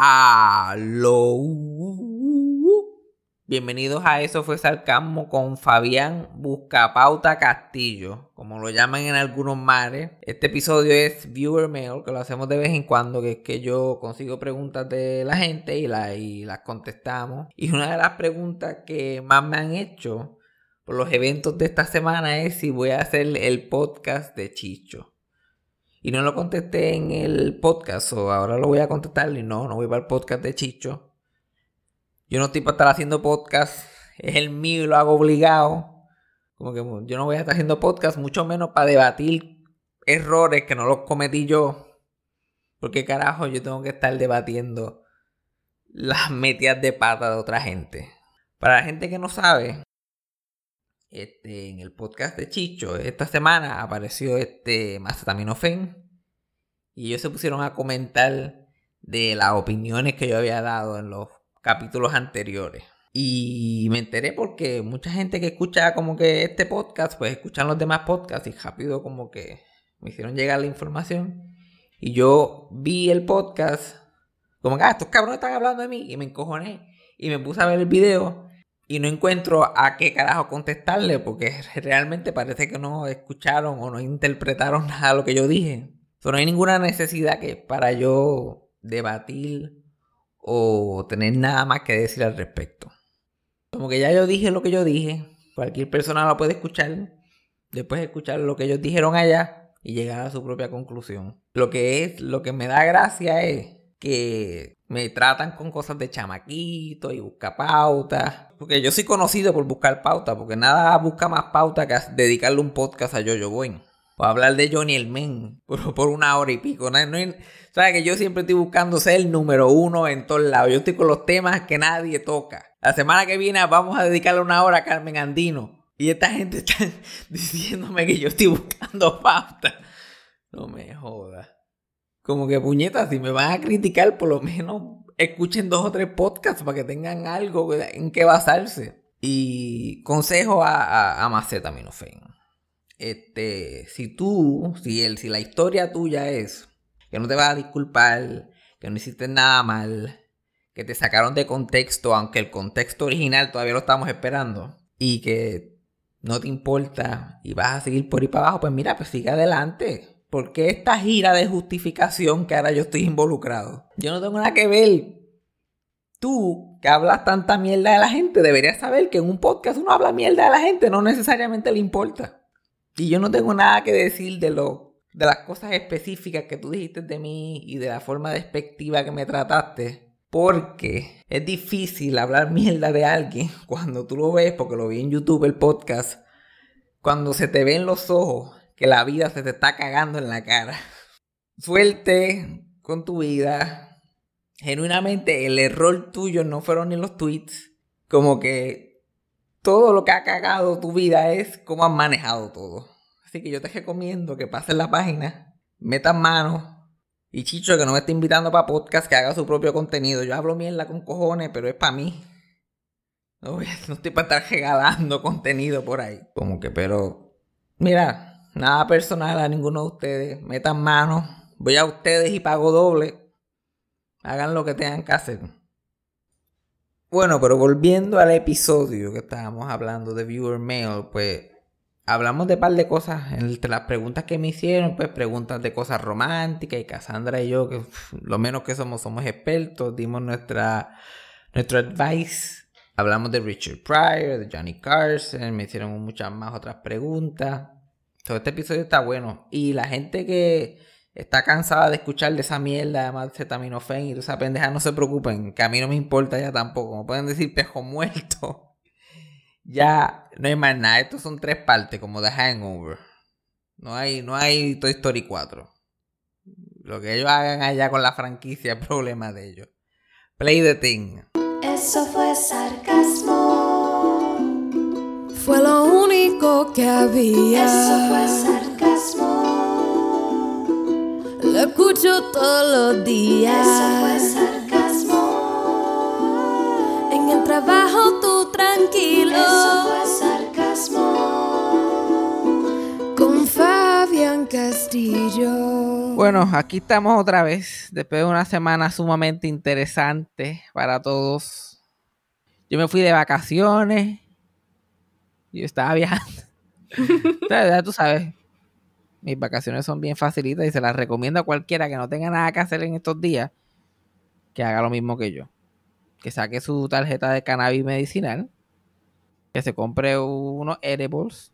Aló. Bienvenidos a Eso fue Sarcasmo con Fabián Buscapauta Castillo, como lo llaman en algunos mares. Este episodio es Viewer Mail, que lo hacemos de vez en cuando, que es que yo consigo preguntas de la gente y, y las contestamos. Y una de las preguntas que más me han hecho por los eventos de esta semana es si voy a hacer el podcast de Chicho. Y no lo contesté en el podcast, o ahora lo voy a contestar. Y no, no voy para el podcast de Chicho. Yo no estoy para estar haciendo podcast. Es el mío y lo hago obligado. Como que yo no voy a estar haciendo podcast, mucho menos para debatir errores que no los cometí yo. Porque carajo, yo tengo que estar debatiendo las metidas de pata de otra gente. Para la gente que no sabe, este, en el podcast de Chicho, esta semana apareció este Macetaminofen y ellos se pusieron a comentar de las opiniones que yo había dado en los capítulos anteriores. Y me enteré porque mucha gente que escucha como que este podcast, pues escuchan los demás podcasts y rápido como que me hicieron llegar la información. Y yo vi el podcast, como que, ah, estos cabrones están hablando de mí, y me encojoné. Y me puse a ver el video y no encuentro a qué carajo contestarle porque realmente parece que no escucharon o no interpretaron nada de lo que yo dije. no hay ninguna necesidad que para yo debatir o tener nada más que decir al respecto. Como que ya yo dije lo que yo dije, cualquier persona lo puede escuchar, después escuchar lo que ellos dijeron allá y llegar a su propia conclusión. Lo que es, lo que me da gracia es que me tratan con cosas de chamaquito y busca pautas. Porque yo soy conocido por buscar pautas, porque nada busca más pauta que dedicarle un podcast a Jojo Boy. O hablar de Johnny el Men por, una hora y pico. ¿no? ¿Sabes que yo siempre estoy buscando ser el número uno en todos lados? Yo estoy con los temas que nadie toca. La semana que viene vamos a dedicarle una hora a Carmen Andino. Y esta gente está diciéndome que yo estoy buscando pautas. No me jodas. Como que puñetas, si me van a criticar, por lo menos escuchen dos o tres podcasts para que tengan algo en qué basarse. Y consejo a, a, Maceta Minofen. Este, si tú, si, el, si la historia tuya es que no te vas a disculpar, que no hiciste nada mal, que te sacaron de contexto, aunque el contexto original todavía lo estamos esperando, y que no te importa y vas a seguir por ahí para abajo, pues mira, pues sigue adelante. ¿Por qué esta gira de justificación que ahora yo estoy involucrado? Yo no tengo nada que ver. Tú, que hablas tanta mierda de la gente, deberías saber que en un podcast uno habla mierda de la gente, no necesariamente le importa. Y yo no tengo nada que decir de lo, de las cosas específicas que tú dijiste de mí y de la forma despectiva que me trataste. Porque es difícil hablar mierda de alguien cuando tú lo ves, porque lo vi en YouTube el podcast, cuando se te ven los ojos que la vida se te está cagando en la cara. Suerte con tu vida. Genuinamente, el error tuyo no fueron ni los tweets. Como que todo lo que ha cagado tu vida es cómo has manejado todo. Así que yo te recomiendo que pases la página, metas manos. Y Chicho, que no me está invitando para podcast, que haga su propio contenido. Yo hablo mierda con cojones, pero es para mí. No, no estoy para estar regalando contenido por ahí. Como que, pero. Mira, Nada personal a ninguno de ustedes. Metan manos. Voy a ustedes y pago doble. Hagan lo que tengan que hacer. Bueno, pero volviendo al episodio que estábamos hablando de Viewer Mail, pues hablamos de par de cosas. Entre las preguntas que me hicieron, pues preguntas de cosas románticas. Y Cassandra y yo, que lo menos que somos, somos expertos, dimos nuestra, nuestro advice. Hablamos de Richard Pryor, de Johnny Carson, me hicieron muchas más otras preguntas este episodio está bueno. Y la gente que está cansada de escuchar de esa mierda de acetaminofén y de esa pendeja, no se preocupen, que a mí no me importa ya tampoco. Como pueden decir pejo muerto. ya no hay más nada. Estos son tres partes, como The Hangover. No hay, no hay Toy Story 4. Lo que ellos hagan allá con la franquicia es problema de ellos. Play the thing. Eso fue sarcasmo. Fue lo único que había. Eso fue sarcasmo. Lo escucho todos los días. Eso fue sarcasmo. En el trabajo tú tranquilo. Eso fue sarcasmo. Con Fabián Castillo. Bueno, aquí estamos otra vez, después de una semana sumamente interesante para todos. Yo me fui de vacaciones. Yo estaba viajando. ya tú sabes, mis vacaciones son bien facilitas y se las recomiendo a cualquiera que no tenga nada que hacer en estos días, que haga lo mismo que yo. Que saque su tarjeta de cannabis medicinal, que se compre unos edibles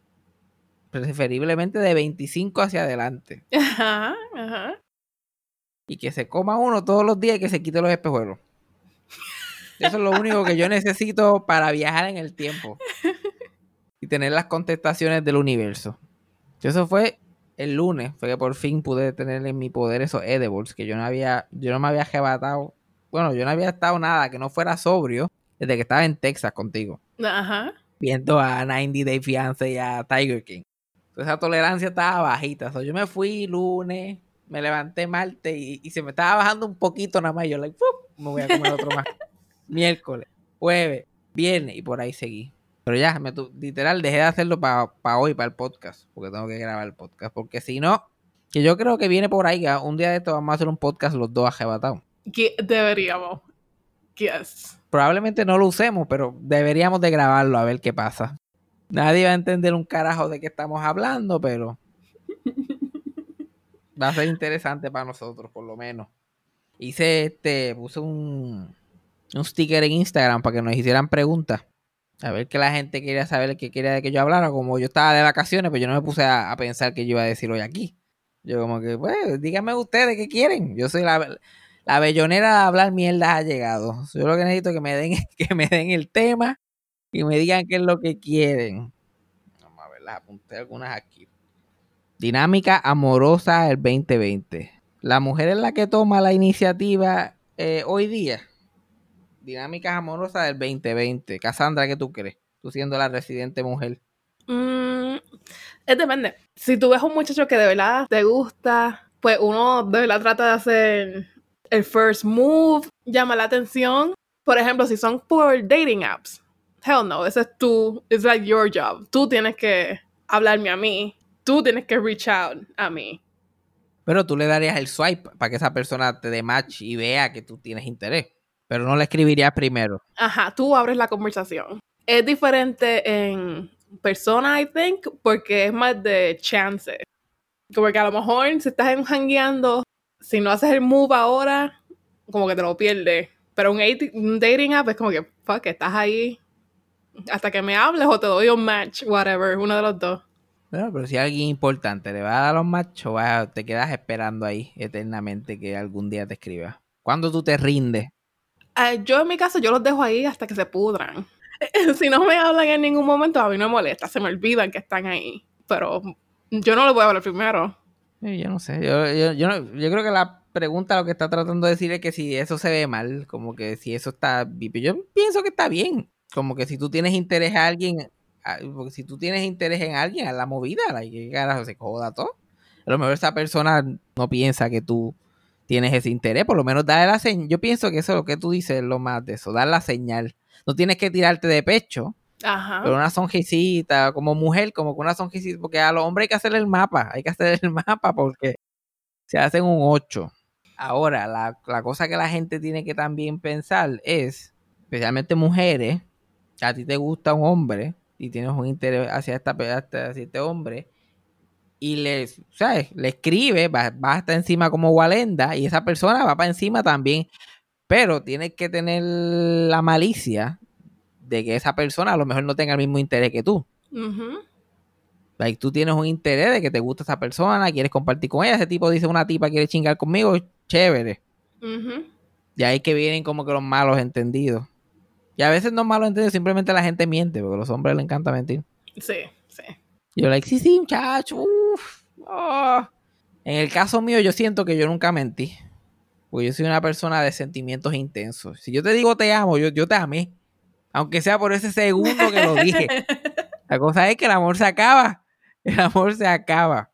preferiblemente de 25 hacia adelante. Ajá, ajá. Y que se coma uno todos los días y que se quite los espejuelos. Eso es lo único que yo necesito para viajar en el tiempo. Y tener las contestaciones del universo. Eso fue el lunes, fue que por fin pude tener en mi poder esos edibles que yo no había, yo no me había arrebatado. Bueno, yo no había estado nada que no fuera sobrio desde que estaba en Texas contigo. Ajá. Viendo a 90 Day Fiance y a Tiger King esa tolerancia estaba bajita. yo me fui lunes, me levanté martes y, se me estaba bajando un poquito nada más. yo, like, me voy a comer otro más. Miércoles, jueves, viernes y por ahí seguí. Pero ya, me, literal, dejé de hacerlo para hoy, para el podcast, porque tengo que grabar el podcast. Porque si no, que yo creo que viene por ahí, un día de esto vamos a hacer un podcast los dos arrebatados. Que deberíamos. Yes. Probablemente no lo usemos, pero deberíamos de grabarlo a ver qué pasa. Nadie va a entender un carajo de qué estamos hablando, pero va a ser interesante para nosotros, por lo menos. Hice este, puse un, un sticker en Instagram para que nos hicieran preguntas. A ver qué la gente quería saber, qué quería que yo hablara. Como yo estaba de vacaciones, pues yo no me puse a, pensar que yo iba a decir hoy aquí. Yo como que, pues, díganme ustedes qué quieren. Yo soy la, la bellonera de hablar mierda ha llegado. Yo lo que necesito es que me den, que me den el tema y me digan qué es lo que quieren. Vamos a ver, las apunté algunas aquí. Dinámica amorosa del 2020. La mujer es la que toma la iniciativa eh, hoy día. Dinámicas amorosas del 2020. Cassandra, ¿qué tú crees? Tú siendo la residente mujer. Mm, es depende. Si tú ves un muchacho que de verdad te gusta, pues uno de verdad trata de hacer el first move, llama la atención. Por ejemplo, si son por dating apps, hell no, ese es tu, it's like your job. Tú tienes que hablarme a mí, tú tienes que reach out a mí. Pero tú le darías el swipe para que esa persona te dé match y vea que tú tienes interés. Pero no le escribirías primero. Ajá, tú abres la conversación. Es diferente en persona, I think, porque es más de chance. Como que a lo mejor si estás hangueando, si no haces el move ahora, como que te lo pierdes. Pero un, un dating app es como que, fuck, estás ahí, hasta que me hables o te doy un match, whatever, uno de los dos. Bueno, pero si alguien importante le va a dar los match o te quedas esperando ahí eternamente que algún día te escriba. ¿Cuándo tú te rindes? Eh, yo en mi caso, yo los dejo ahí hasta que se pudran. si no me hablan en ningún momento, a mí no me molesta, se me olvidan que están ahí. Pero yo no les voy a hablar primero. yo no sé, yo, yo, yo, yo creo que la pregunta lo que está tratando de decir es que si eso se ve mal, como que si eso está... Yo pienso que está bien como que si tú tienes interés a alguien, porque si tú tienes interés en alguien, a la movida, la que carajo se joda todo. A lo mejor esa persona no piensa que tú tienes ese interés, por lo menos darle la señal. Yo pienso que eso es lo que tú dices, lo más de eso, dar la señal. No tienes que tirarte de pecho, Ajá. pero una sonjicita, como mujer, como con una sonjicita, porque a los hombres hay que hacer el mapa, hay que hacer el mapa porque se hacen un 8. Ahora, la, la cosa que la gente tiene que también pensar es, especialmente mujeres, a ti te gusta un hombre y tienes un interés hacia, esta, hacia este hombre y le, ¿sabes? le escribe, va, va, hasta encima como Walenda y esa persona va para encima también, pero tienes que tener la malicia de que esa persona a lo mejor no tenga el mismo interés que tú. tú tienes un interés de que te gusta esa persona, quieres compartir con ella, ese tipo dice una tipa quiere chingar conmigo, chévere. Y ahí que vienen como que los malos entendidos. Y a veces no es malo entender, simplemente la gente miente, porque a los hombres les encanta mentir. Sí, sí. Yo, like, sí, sí, muchacho, uff. Oh. En el caso mío, yo siento que yo nunca mentí. Porque yo soy una persona de sentimientos intensos. Si yo te digo te amo, yo, yo te amé. Aunque sea por ese segundo que lo dije. La cosa es que el amor se acaba. El amor se acaba.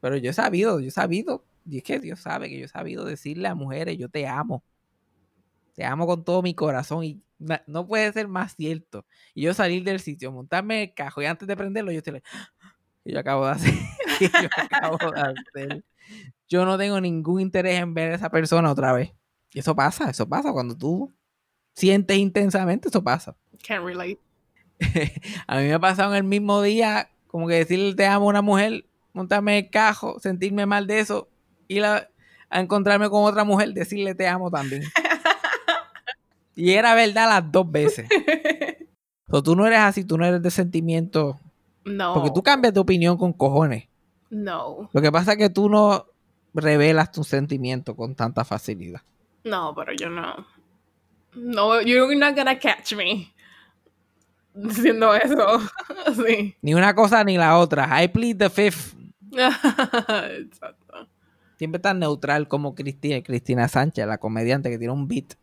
Pero yo he sabido, yo he sabido. Y es que Dios sabe que yo he sabido decirle a mujeres, yo te amo. Te amo con todo mi corazón. Y no puede ser más cierto. Y yo salir del sitio, montarme el cajo y antes de prenderlo, yo estoy like, yo acabo de hacer, yo acabo de hacer. yo no tengo ningún interés en ver a esa persona otra vez. Y eso pasa, eso pasa cuando tú sientes intensamente, eso pasa. Can't relate. a mí me ha pasado en el mismo día, como que decirle te amo a una mujer, montarme el cajo, sentirme mal de eso, ir a, a encontrarme con otra mujer, decirle te amo también. Y era verdad las dos veces. Pero tú no eres así, tú no eres de sentimiento. No. Porque tú cambias de opinión con cojones. No. Lo que pasa es que tú no revelas tus sentimientos con tanta facilidad. No, pero yo no. No, you're not gonna catch me. Diciendo eso. sí. Ni una cosa ni la otra. I plead the fifth. Exacto. Siempre tan neutral como Cristina, Cristina Sánchez, la comediante que tiene un beat.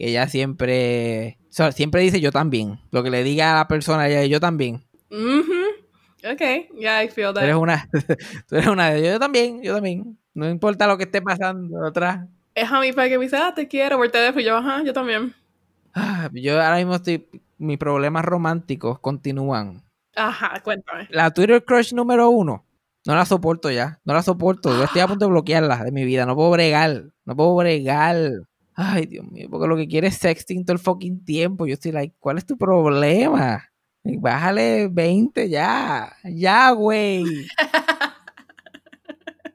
Que ella siempre. o sea, siempre dice yo también. Lo que le diga a la persona, ella yo también. Mhm. Okay, yeah, I feel Tú that. eres una, tú eres una de yo también, yo también. No importa lo que esté pasando atrás. Es a mi padre que me dice, ah, te quiero por teléfono. Yo, ajá, yo también. Ah, Yo ahora mismo estoy. Mis problemas románticos continúan. Ajá, cuéntame. La Twitter crush número uno. No la soporto ya. No la soporto. Yo estoy a punto de bloquearla de mi vida. No puedo bregar. No puedo bregar. Ay, Dios mío. Porque lo que quiere es sexting todo el fucking tiempo. Yo estoy like, ¿cuál es tu problema? Bájale 20 ya. Ya, güey.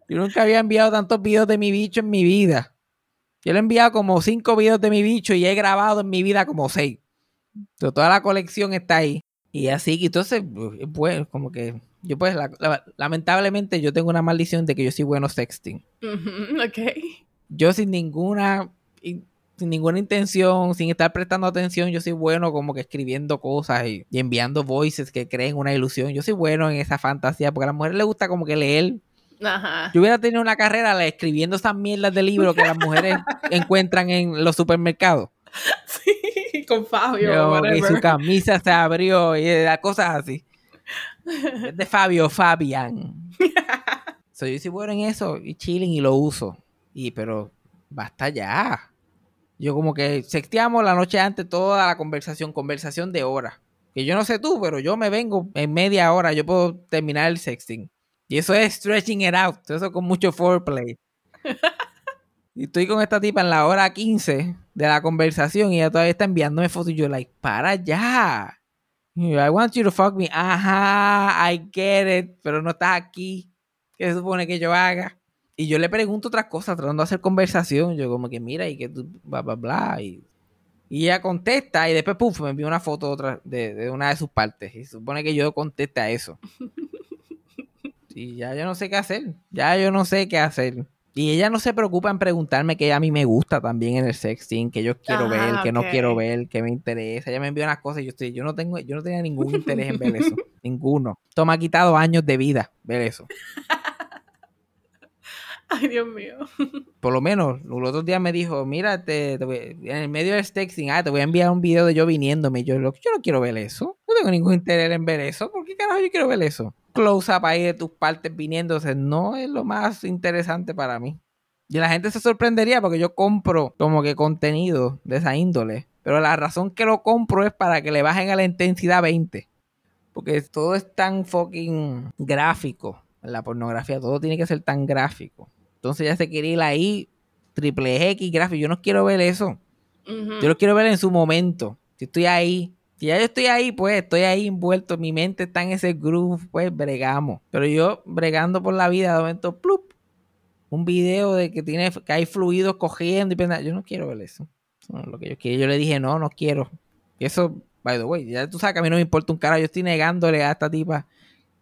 Yo nunca había enviado tantos videos de mi bicho en mi vida. Yo le he enviado como cinco videos de mi bicho y he grabado en mi vida como seis. Pero toda la colección está ahí. Y así, entonces, pues, como que yo pues, la- la- lamentablemente yo tengo una maldición de que yo soy bueno sexting. Ok. Yo sin ninguna, in- sin ninguna intención, sin estar prestando atención, yo soy bueno como que escribiendo cosas y, y enviando voices que creen una ilusión. Yo soy bueno en esa fantasía porque a las mujeres les gusta como que leer. Ajá. Yo hubiera tenido una carrera escribiendo esas mierdas de libros que las mujeres encuentran en los supermercados. Sí, con Fabio. Yo, whatever. su camisa se abrió y eh, cosas así. Es de Fabio Fabian. So, yo soy bueno en eso y chilling y lo uso. Y pero basta ya. Yo como que sexteamos la noche antes toda la conversación, conversación de horas. Que yo no sé tú, pero yo me vengo en media hora, yo puedo terminar el sexting. Y eso es stretching it out, eso con mucho foreplay. Y estoy con esta tipa en la hora 15 de la conversación y ella todavía está enviándome fotos y yo like, para ya. I want you to fuck me. Ajá, I get it, pero no estás aquí. ¿Qué se supone que yo haga? Y yo le pregunto otras cosas, tratando de hacer conversación. Yo como que mira y que tú, bla, bla, bla. Y, y ella contesta y después, puf, me envía una foto otra de, de una de sus partes. Y supone que yo conteste a eso. Y ya yo no sé qué hacer. Ya yo no sé qué hacer. Y ella no se preocupa en preguntarme que a mí me gusta también en el sexting, que yo quiero Ah, ver, que no quiero ver, que me interesa. Ella me envía unas cosas y yo estoy, yo no tengo, yo no tenía ningún interés en ver eso. Ninguno. Esto me ha quitado años de vida ver eso. Ay, Dios mío. Por lo menos, los otros días me dijo, mira, te, te voy- en el medio del sexting, ah, te voy a enviar un video de yo viniéndome. Yo, lo- yo no quiero ver eso. No tengo ningún interés en ver eso. ¿Por qué carajo yo quiero ver eso? Close up ahí de tus partes viniéndose no es lo más interesante para mí. Y la gente se sorprendería porque yo compro como que contenido de esa índole. Pero la razón que lo compro es para que le bajen a la intensidad 20. Porque todo es tan fucking gráfico. La pornografía todo tiene que ser tan gráfico. Entonces ya se quiere ir ahí, triple X gráfico. Yo no quiero ver eso. Yo lo quiero ver en su momento. Si estoy ahí. Si ya yo estoy ahí, pues estoy ahí envuelto. Mi mente está en ese groove, pues bregamos. Pero yo bregando por la vida, de momento, plup. Un video de que tiene que hay fluidos cogiendo y pensando, yo no quiero ver eso. Eso no es lo que yo quiero. Yo le dije, no, no quiero. Y eso, by the way, ya tú sabes que a mí no me importa un carajo. Yo estoy negándole a esta tipa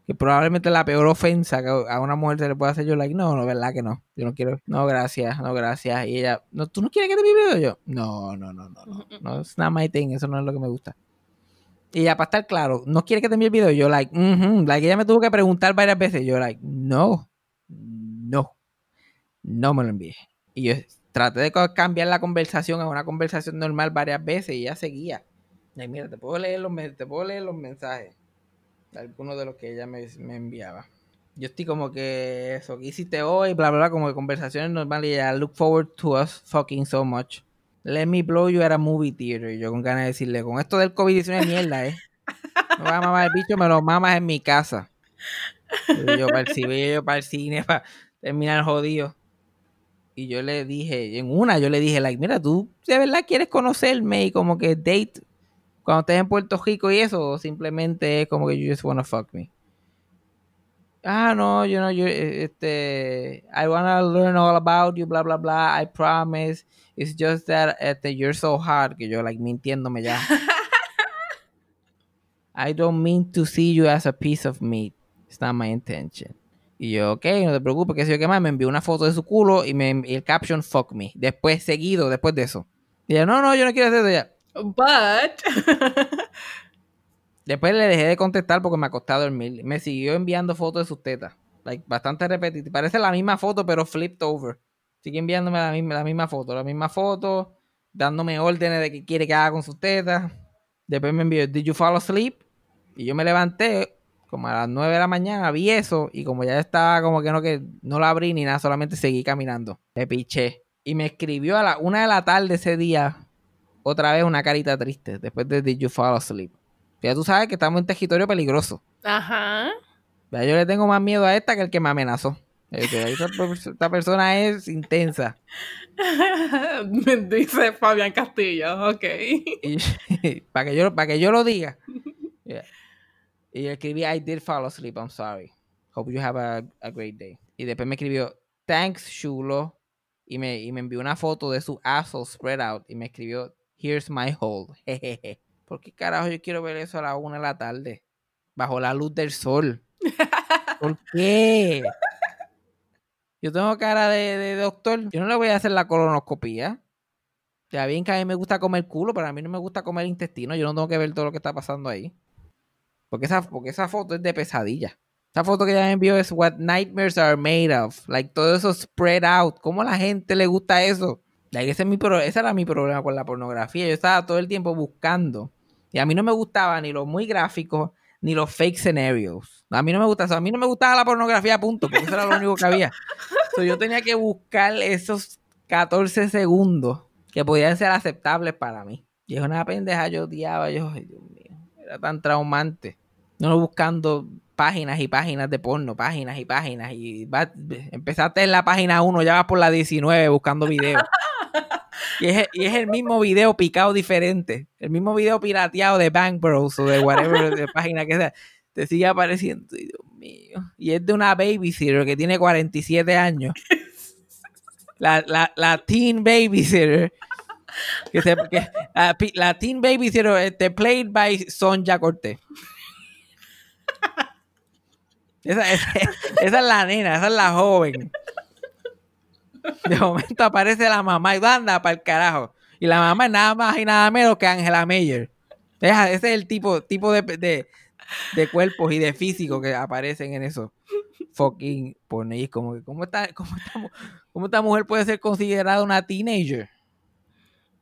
que probablemente la peor ofensa que a una mujer se le puede hacer. Yo, like, no, no, verdad que no. Yo no quiero. No, gracias, no, gracias. Y ella, no, ¿tú no quieres que te video? Yo, no, no, no, no, no. No, es not my thing. Eso no es lo que me gusta. Y ella, para estar claro, ¿no quiere que te envíe el video? Yo, like, mhm. Like, ella me tuvo que preguntar varias veces. Yo, like, no, no, no me lo envíe. Y yo traté de cambiar la conversación a una conversación normal varias veces y ella seguía. Like, mira, te puedo leer los, te puedo leer los mensajes. Algunos de los que ella me, me enviaba. Yo estoy como que eso, que hiciste hoy? Bla, bla, bla, como de conversaciones normales. Y ella, look forward to us fucking so much. Let me blow you at a movie theater. Y yo con ganas de decirle, con esto del COVID-19 es mierda, ¿eh? No vas a mamar el bicho, me lo mamas en mi casa. Yo para el cine, yo para el cine, para terminar jodido. y yo le dije, en una yo le dije, like, mira, tú de verdad quieres conocerme y como que date cuando estés en Puerto Rico y eso, simplemente es como que you just wanna fuck me. Ah, no, you know, you, este, I wanna learn all about you, bla, bla, bla, I promise. It's just that este, you're so hard, que yo, like, mintiéndome ya. I don't mean to see you as a piece of meat. It's not my intention. Y yo, ok, no te preocupes, que si yo qué más, me envió una foto de su culo y, me, y el caption, fuck me. Después, seguido, después de eso. Y yo, no, no, yo no quiero hacer eso ya. But. Después le dejé de contestar porque me acosté a dormir. Me siguió enviando fotos de sus tetas. Like, bastante repetitiva. Parece la misma foto, pero flipped over. Sigue enviándome la misma, la misma foto. La misma foto. Dándome órdenes de que quiere que haga con sus tetas. Después me envió, ¿Did you fall asleep? Y yo me levanté como a las 9 de la mañana, vi eso. Y como ya estaba como que no, que no la abrí ni nada, solamente seguí caminando. Le piché. Y me escribió a la una de la tarde ese día. Otra vez una carita triste. Después de Did you fall asleep? Ya tú sabes que estamos en territorio peligroso. Ajá. Ya yo le tengo más miedo a esta que el que me amenazó. Esta, esta persona es intensa. Me dice Fabián Castillo, ok. Para, que yo, para que yo lo diga. Yeah. Y yo escribí, I did fall asleep, I'm sorry. Hope you have a, a great day. Y después me escribió, thanks, chulo. Y me, y me envió una foto de su asshole spread out. Y me escribió, here's my hole. Jejeje. ¿Por qué carajo yo quiero ver eso a la una de la tarde? Bajo la luz del sol. ¿Por qué? Yo tengo cara de, de doctor. Yo no le voy a hacer la colonoscopía. Ya bien que a mí me gusta comer culo, pero a mí no me gusta comer intestino. Yo no tengo que ver todo lo que está pasando ahí. Porque esa, porque esa foto es de pesadilla. Esa foto que ella me envió es what nightmares are made of. Like todo eso spread out. ¿Cómo a la gente le gusta eso? Ese, era mi problema con la pornografía. Yo estaba todo el tiempo buscando. Y a mí no me gustaba ni los muy gráficos ni los fake scenarios. A mí no me gusta eso. A mí no me gustaba la pornografía, punto. Porque eso era lo único que había. So, yo tenía que buscar esos 14 segundos que podían ser aceptables para mí. Y es una pendeja, yo odiaba, yo, Dios mío, era tan traumante. No buscando páginas y páginas de porno, páginas y páginas. Y va- empezaste en la página 1, ya vas por la 19 buscando videos. Y es, y es el mismo video picado diferente. El mismo video pirateado de Bang Bros o de whatever de página que sea. Te sigue apareciendo. Ay, Dios mío. Y es de una babysitter que tiene 47 años. La, la, la teen babysitter. Que se, que- la teen babysitter este, played by Sonja Cortés. Esa, esa- esa es la nena, esa es la joven. De momento aparece la mamá y anda para el carajo. Y la mamá es nada más y nada menos que Angela Meyer. Ese es el tipo, tipo de, de, de cuerpos y de físico que aparecen en esos fucking es como que, ¿cómo esta, cómo, esta, mu- cómo esta mujer puede ser considerada una teenager?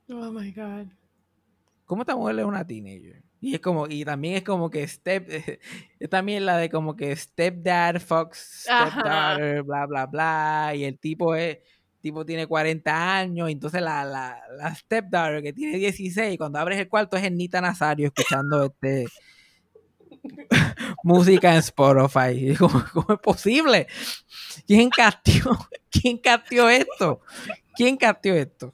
Oh my God. ¿Cómo esta mujer es una teenager? Y es como, y también es como que step, es también la de como que stepdad, fox, stepdaughter, bla, bla, bla. Y el tipo es, tipo tiene 40 años, y entonces la, la, la stepdaughter que tiene 16, cuando abres el cuarto es Ernita Nazario escuchando este música en Spotify. Y como, ¿cómo es posible? ¿Quién castió? ¿Quién castió esto? ¿Quién castió esto?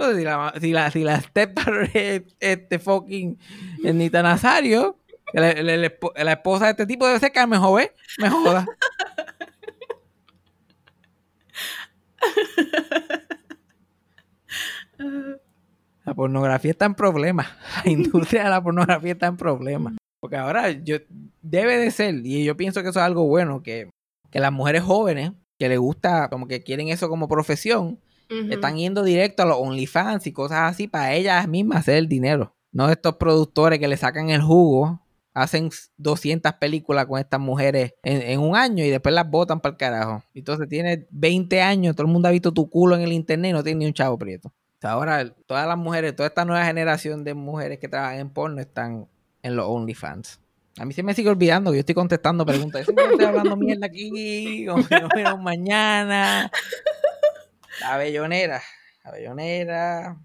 Pues si la, si la, si la stepdaughter es este fucking Ernita Nazario, la esposa de este tipo debe ser Carmen Jové, me joda. La pornografía está en problemas. La industria de la pornografía está en problemas. Porque ahora yo debe de ser, y yo pienso que eso es algo bueno, que, que las mujeres jóvenes que les gusta, como que quieren eso como profesión, Están yendo directo a los OnlyFans y cosas así para ellas mismas hacer el dinero. No estos productores que le sacan el jugo, hacen 200 películas con estas mujeres en, un año y después las botan para el carajo. Entonces tienes 20 años, todo el mundo ha visto tu culo en el internet y no tiene ni un chavo prieto. O ahora todas las mujeres, toda esta nueva generación de mujeres que trabajan en porno están en los OnlyFans. A mí se me sigue olvidando que yo estoy contestando preguntas. Yo siempre estoy hablando mierda aquí, nos vemos mañana. La bellonera. La bellonera.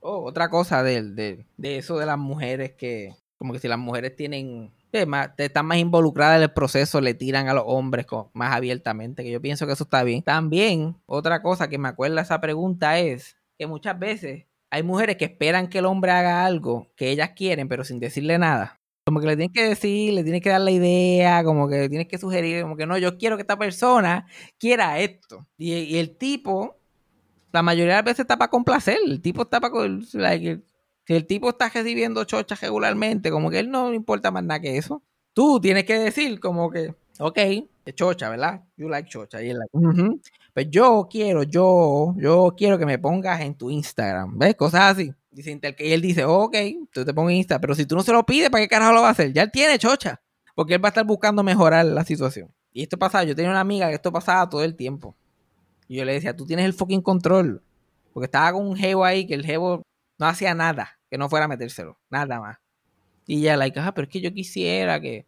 Oh, otra cosa de, de, de eso de las mujeres que, como que si las mujeres tienen más- están más involucradas en el proceso, le tiran a los hombres con- más abiertamente, que yo pienso que eso está bien. También, otra cosa que me acuerda esa pregunta es que muchas veces hay mujeres que esperan que el hombre haga algo que ellas quieren, pero sin decirle nada. Como que le tienes que decir, le tienes que dar la idea, como que le tienes que sugerir, como que no, yo quiero que esta persona quiera esto. Y el tipo, la mayoría de las veces está para complacer. El tipo está para. like, si el tipo está recibiendo chochas regularmente, como que él no le importa más nada que eso. Tú tienes que decir, como que, ok, chocha, ¿verdad? You like chocha. Y él, like, "Ujú. Pues yo quiero, yo, yo quiero que me pongas en tu Instagram. ¿Ves? Cosas así. Que él dice, ok, tú te pongo en Insta, pero si tú no se lo pides, ¿para qué carajo lo va a hacer? Ya él tiene chocha. Porque él va a estar buscando mejorar la situación. Y esto pasaba, yo tenía una amiga que esto pasaba todo el tiempo. Y yo le decía, tú tienes el fucking control. Porque estaba con un jevo ahí que el jevo no hacía nada que no fuera a metérselo. Nada más. Y ella, like, ah, pero es que yo quisiera que,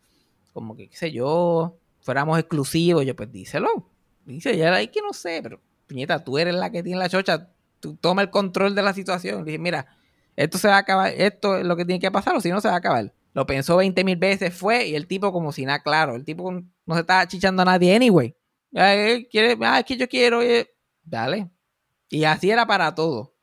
como que, qué sé yo, fuéramos exclusivos. Yo, pues díselo. Dice, ella, like, que no sé, pero, piñeta, tú eres la que tiene la chocha. Tú toma el control de la situación. Dije, mira, esto se va a acabar, esto es lo que tiene que pasar, o si no se va a acabar. Lo pensó 20 mil veces, fue, y el tipo como si nada claro. El tipo no se estaba chichando a nadie anyway. Ay, él quiere, ah, es que yo quiero, eh, dale. Y así era para todo.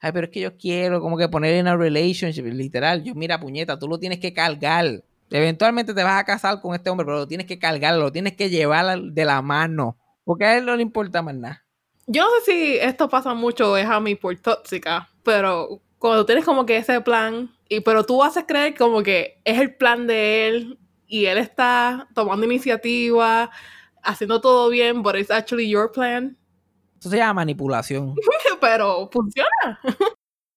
Ay, pero es que yo quiero como que poner en una relationship, literal. Yo, mira, puñeta, tú lo tienes que cargar. Eventualmente te vas a casar con este hombre, pero lo tienes que cargar, lo tienes que llevar de la mano. Porque a él no le importa más nada. Yo no sé si esto pasa mucho es a mí por tóxica, pero cuando tienes como que ese plan, y pero tú haces creer como que es el plan de él y él está tomando iniciativa, haciendo todo bien, but it's actually your plan. Eso se llama manipulación. Pero funciona.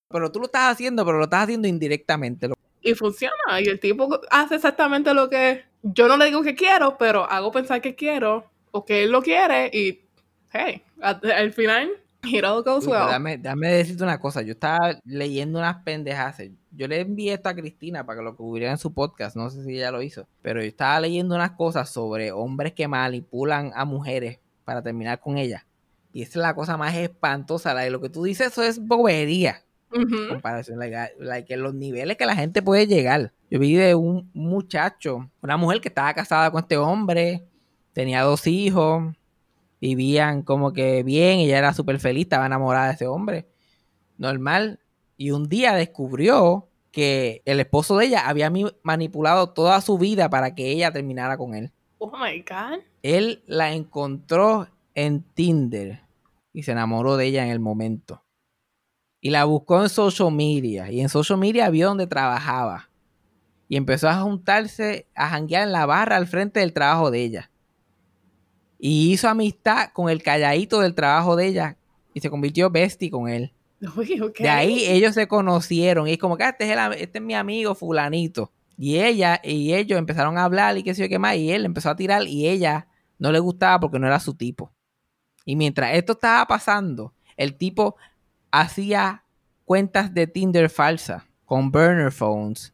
Pero tú lo estás haciendo, pero lo estás haciendo indirectamente. Y funciona. Y el tipo hace exactamente lo que yo no le digo que quiero, pero hago pensar que quiero o que él lo quiere y, hey, al final, it all goes Uy, well. Dame, dame decirte una cosa. Yo estaba leyendo unas pendejas. Yo le envié esto a Cristina para que lo cubriera en su podcast. No sé si ella lo hizo. Pero yo estaba leyendo unas cosas sobre hombres que manipulan a mujeres para terminar con ellas. Y esa es la cosa más espantosa. La de lo que tú dices, eso es bobería. Ujú. comparación, like, like, en los niveles que la gente puede llegar. Yo vi de un muchacho, una mujer que estaba casada con este hombre, tenía dos hijos, vivían como que bien, ella era súper feliz, estaba enamorada de ese hombre, normal. Y un día descubrió que el esposo de ella había manipulado toda su vida para que ella terminara con él. Oh my God. Él la encontró en Tinder y se enamoró de ella en el momento. Y la buscó en social media. Y en social media vio donde trabajaba. Y empezó a juntarse, a janguear en la barra al frente del trabajo de ella. Y hizo amistad con el calladito del trabajo de ella. Y se convirtió bestie con él. De ahí ellos se conocieron y es como que "Ah, este es, el este es mi amigo fulanito. Y ella y ellos empezaron a hablar y qué sé yo qué más. Y él empezó a tirar y ella no le gustaba porque no era su tipo. Y mientras esto estaba pasando, el tipo hacía cuentas de Tinder falsas con burner phones,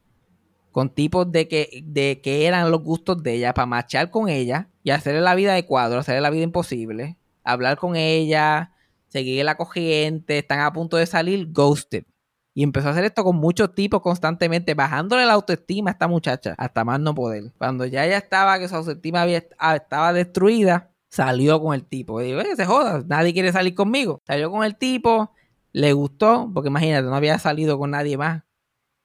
con tipos de que, de que eran los gustos de ella para marchar con ella y hacerle la vida de cuadro, hacerle la vida imposible, hablar con ella, seguir la corriente, están a punto de salir, ghosted. Y empezó a hacer esto con muchos tipos constantemente, bajándole la autoestima a esta muchacha, hasta más no poder. Cuando ya ella estaba, que su autoestima había- ah, estaba destruida, salió con el tipo. Y digo, "Oye, se joda, nadie quiere salir conmigo. Salió con el tipo, le gustó, porque imagínate, no había salido con nadie más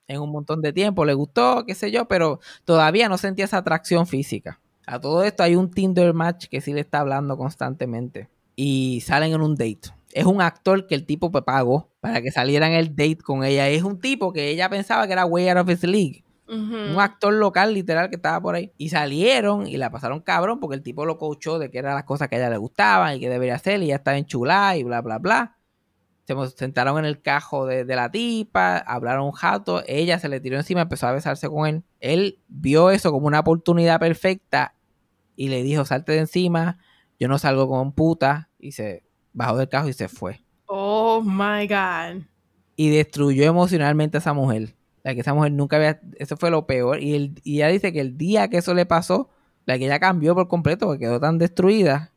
en un montón de tiempo, le gustó, qué sé yo, pero todavía no sentía esa atracción física. A todo esto hay un Tinder match que sí le está hablando constantemente y salen en un date. Es un actor que el tipo pues, pagó para que saliera en el date con ella. Es un tipo que ella pensaba que era way out of his league. Un actor local, literal, que estaba por ahí. Y salieron y la pasaron cabrón porque el tipo lo coachó de que eran las cosas que a ella le gustaban y que debería hacer. Y ya estaba enchulada y bla, bla, bla. Se sentaron en el cajo de, de la tipa, hablaron un jato. Ella se le tiró encima, empezó a besarse con él. Él vio eso como una oportunidad perfecta y le dijo: Salte de encima, yo no salgo con puta. Y se bajó del cajo y se fue Oh my God. y destruyó emocionalmente a esa mujer. La que esa mujer nunca había, eso fue lo peor. Y, el, y ella dice que el día que eso le pasó, la que ella cambió por completo porque quedó tan destruida.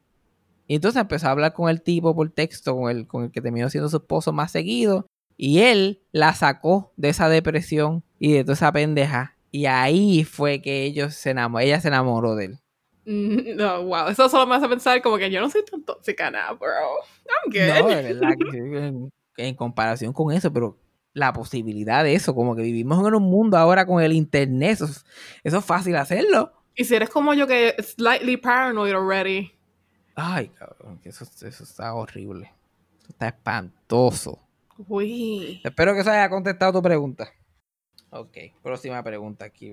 Y entonces empezó a hablar con el tipo por texto, con el, con el que terminó siendo su esposo más seguido. Y él la sacó de esa depresión y de toda esa pendeja. Y ahí fue que ellos se enamoró, ella se enamoró de él. Mm, No, wow. Eso solo me hace pensar como que yo no soy tan tóxica nada, bro. I'm good. No, verdad que en, en comparación con eso, pero la posibilidad de eso, como que vivimos en un mundo ahora con el internet, eso, es- eso es fácil hacerlo. Y si eres como yo que slightly paranoid already. Ay, cabrón, que eso, eso está horrible. Eso está espantoso. Uy. Espero que eso haya contestado tu pregunta. Ok, próxima pregunta aquí.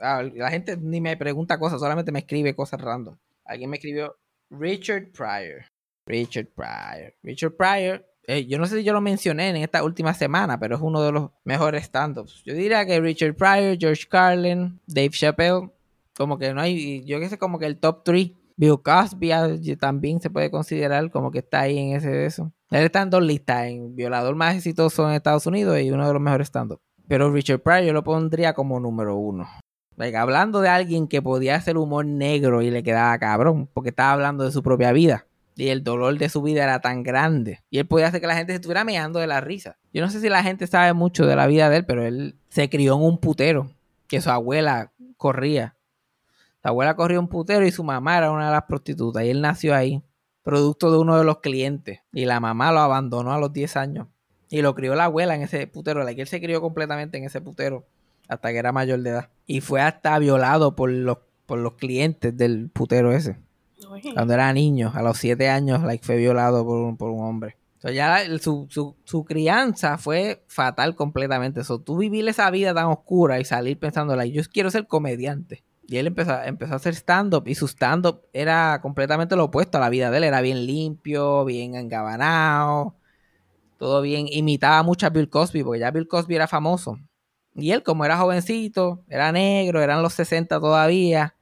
Ah, la gente ni me pregunta cosas, solamente me escribe cosas random. Alguien me escribió Richard Pryor. Richard Pryor. Richard Pryor, eh, yo no sé si yo lo mencioné en esta última semana, pero es uno de los mejores stand-ups. Yo diría que Richard Pryor, George Carlin, Dave Chappelle, como que no hay, yo que sé, como que el top 3. Bill Cosby ah, también se puede considerar como que está ahí en ese de eso. Él está en dos listas, en violador más exitoso en Estados Unidos y uno de los mejores stand Pero Richard Pryor yo lo pondría como número uno. Like, hablando de alguien que podía hacer humor negro y le quedaba cabrón, porque estaba hablando de su propia vida. Y el dolor de su vida era tan grande. Y él podía hacer que la gente se estuviera meando de la risa. Yo no sé si la gente sabe mucho de la vida de él, pero él se crió en un putero. Que su abuela corría. Su abuela corría un putero y su mamá era una de las prostitutas. Y él nació ahí, producto de uno de los clientes. Y la mamá lo abandonó a los 10 años. Y lo crió la abuela en ese putero. La que él se crió completamente en ese putero hasta que era mayor de edad. Y fue hasta violado por los, por los clientes del putero ese. Cuando era niño, a los 7 años, like, fue violado por un, por un hombre. O sea, ya su, su, su crianza fue fatal completamente. So, tú vivir esa vida tan oscura y salir pensando, like, yo quiero ser comediante. Y él empezó, empezó a hacer stand-up y su stand-up era completamente lo opuesto a la vida de él. Era bien limpio, bien engabanado, todo bien. Imitaba mucho a Bill Cosby porque ya Bill Cosby era famoso. Y él, como era jovencito, era negro, eran los 60 todavía.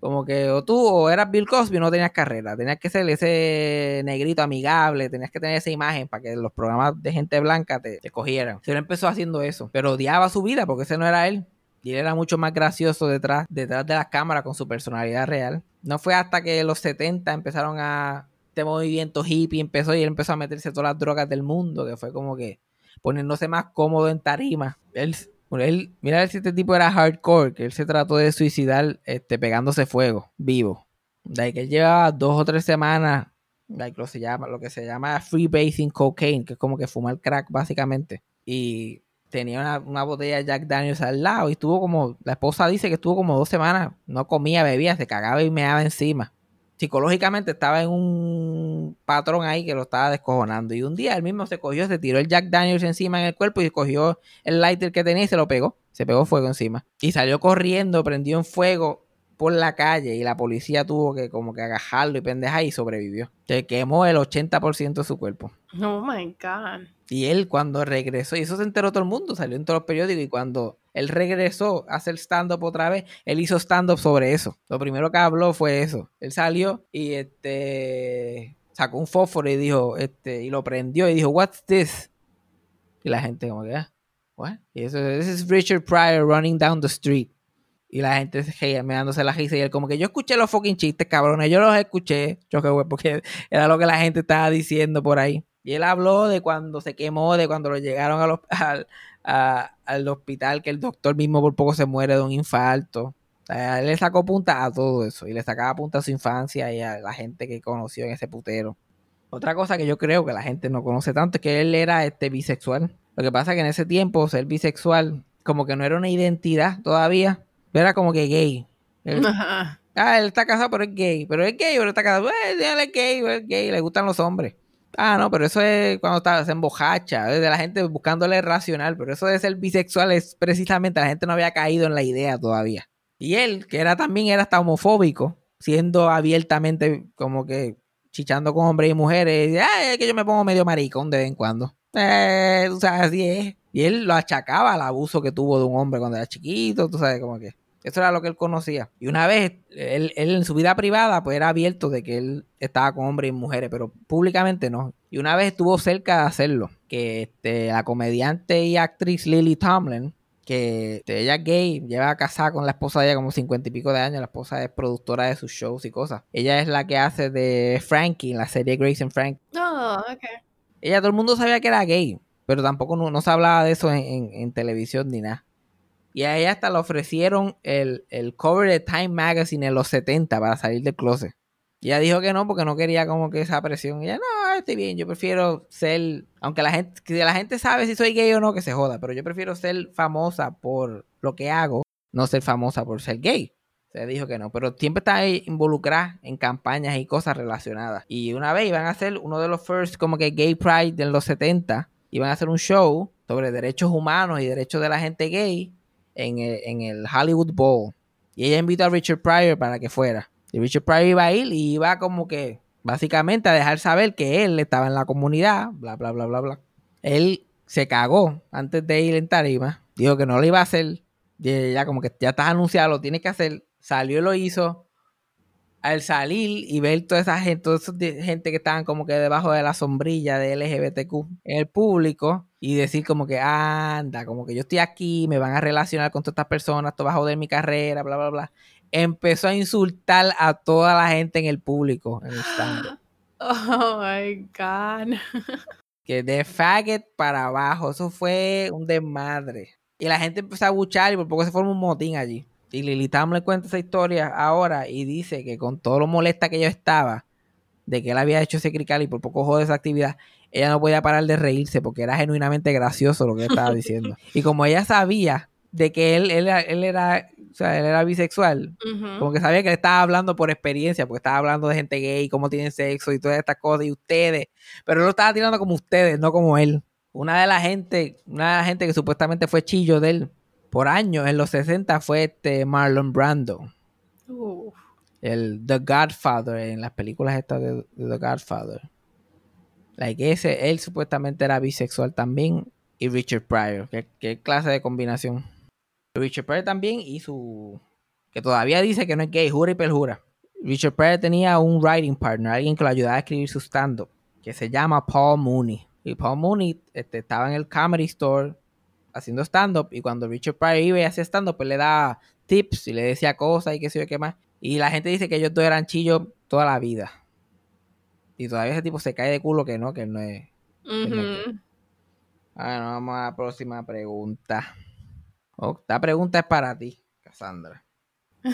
Como que o tú o eras Bill Cosby no tenías carrera. Tenías que ser ese negrito amigable, tenías que tener esa imagen para que los programas de gente blanca te, te cogieran. Él empezó haciendo eso, pero odiaba su vida porque ese no era él. Y él era mucho más gracioso detrás, detrás de las cámaras con su personalidad real. No fue hasta que los 70 empezaron a... Este movimiento hippie empezó y él empezó a meterse todas las drogas del mundo, que fue como que poniéndose más cómodo en tarima. Él, él, mira si este tipo era hardcore, que él se trató de suicidar este, pegándose fuego, vivo. Like, él llevaba dos o tres semanas, like, lo, se llama, lo que se llama freebasing cocaine, que es como que fumar crack básicamente. Y tenía una, botella de Jack Daniels al lado y estuvo como, la esposa dice que estuvo como dos semanas, no comía, bebía, se cagaba y meaba encima. Psicológicamente estaba en un patrón ahí que lo estaba descojonando. Y un día él mismo se cogió, se tiró el Jack Daniels encima en el cuerpo y cogió el lighter que tenía y se lo pegó. Se pegó fuego encima. Y salió corriendo, prendió en fuego por la calle y la policía tuvo que como que agajarlo y pendejar y sobrevivió. Se quemó el 80% de su cuerpo. Oh my God. Y él cuando regresó, y eso se enteró todo el mundo, salió en todos los periódicos y cuando él regresó a hacer stand-up otra vez, él hizo stand-up sobre eso. Lo primero que habló fue eso. Él salió y este sacó un fósforo y dijo, este, y lo prendió y dijo, What's this? Y la gente como que, "Ah, what? Y eso, this is Richard Pryor running down the street. Y la gente me dándose la risa y él como que yo escuché los fucking chistes, cabrones, yo los escuché, yo güey, porque era lo que la gente estaba diciendo por ahí. Y él habló de cuando se quemó, de cuando lo llegaron al, a- al hospital, que el doctor mismo por poco se muere de un infarto. O sea, él le sacó punta a todo eso y le sacaba punta a su infancia y a la gente que conoció en ese putero. Otra cosa que yo creo que la gente no conoce tanto es que él era este bisexual. Lo que pasa es que en ese tiempo ser bisexual como que no era una identidad todavía. Era como que gay. Él-. Ah, él está casado, pero es gay. Pero es gay, pero está casado. Eh, él es gay, él es gay, le gustan los hombres. Ah, no, pero eso es cuando está, se embojacha, es de la gente buscándole racional. Pero eso de ser bisexual es precisamente la gente no había caído en la idea todavía. Y él, que era también era hasta homofóbico, siendo abiertamente como que chichando con hombres y mujeres. y, Ah, es que yo me pongo medio maricón de vez en cuando. Eh, tú sabes, así es. Y él lo achacaba al abuso que tuvo de un hombre cuando era chiquito, tú sabes, como que. Eso era lo que él conocía. Y una vez, él, él en su vida privada, pues era abierto de que él estaba con hombres y mujeres, pero públicamente no. Y una vez estuvo cerca de hacerlo. Que este, la comediante y actriz Lily Tomlin, que este, ella es gay, lleva casada con la esposa de ella como cincuenta y pico de años. La esposa es productora de sus shows y cosas. Ella es la que hace de Frankie en la serie Grace and Frank. Oh, ok. Ella, todo el mundo sabía que era gay, pero tampoco no, no se hablaba de eso en, en- en televisión ni nada. Y a ella hasta le ofrecieron el, el cover de Time Magazine en los 70 para salir del closet. Y ella dijo que no, porque no quería como que esa presión. Y ella, no, estoy bien, yo prefiero ser, aunque la gente, que la gente sabe si soy gay o no, que se joda, pero yo prefiero ser famosa por lo que hago, no ser famosa por ser gay. Se dijo que no, pero siempre está involucrada en campañas y cosas relacionadas. Y una vez iban a hacer uno de los first como que gay pride de los 70, iban a hacer un show sobre derechos humanos y derechos de la gente gay en el, en el Hollywood Bowl. Y ella invitó a Richard Pryor para que fuera. Y Richard Pryor iba a ir y iba como que básicamente a dejar saber que él estaba en la comunidad, bla, bla, bla, bla, bla. Él se cagó antes de ir en tarima, dijo que no lo iba a hacer, ya como que ya estás anunciado, lo tiene que hacer, salió y lo hizo. Al salir y ver toda esa gente, toda esa gente que estaban como que debajo de la sombrilla de LGBTQ en el público y decir como que anda, como que yo estoy aquí, me van a relacionar con todas estas personas, esto va a joder mi carrera, bla, bla, bla empezó a insultar a toda la gente en el público, en el stand. Oh my God. Que de faggot para abajo, eso fue un desmadre. Y la gente empezó a buchar y por poco se formó un motín allí. Y Lily Tam le cuenta esa historia ahora y dice que con todo lo molesta que yo estaba de que él había hecho ese crical y por poco jode esa actividad, ella no podía parar de reírse porque era genuinamente gracioso lo que estaba diciendo. y como ella sabía de que él, él, él era o sea, él era bisexual, como que sabía que le estaba hablando por experiencia, porque estaba hablando de gente gay, cómo tienen sexo y todas estas cosas, y ustedes, pero él lo estaba tirando como ustedes, no como él. Una de la gente, una de la gente que supuestamente fue chillo de él por años, en los 60, fue este Marlon Brando. El The Godfather, en las películas estas de, The Godfather. Like ese, él supuestamente era bisexual también, y Richard Pryor. ¿Qué, clase de combinación? Richard Pryor también y su... que todavía dice que no es gay, jura y perjura. Richard Pryor tenía un writing partner, alguien que lo ayudaba a escribir su stand-up, que se llama Paul Mooney. Y Paul Mooney este, estaba en el Comedy Store haciendo stand-up y cuando Richard Pryor iba y hacía stand-up, pues le daba tips y le decía cosas y qué sé yo qué más. Y la gente dice que ellos dos eran chillos toda la vida. Y todavía ese tipo se cae de culo que no, que no es. Bueno, vamos a la próxima pregunta. Esta pregunta es para ti, Cassandra.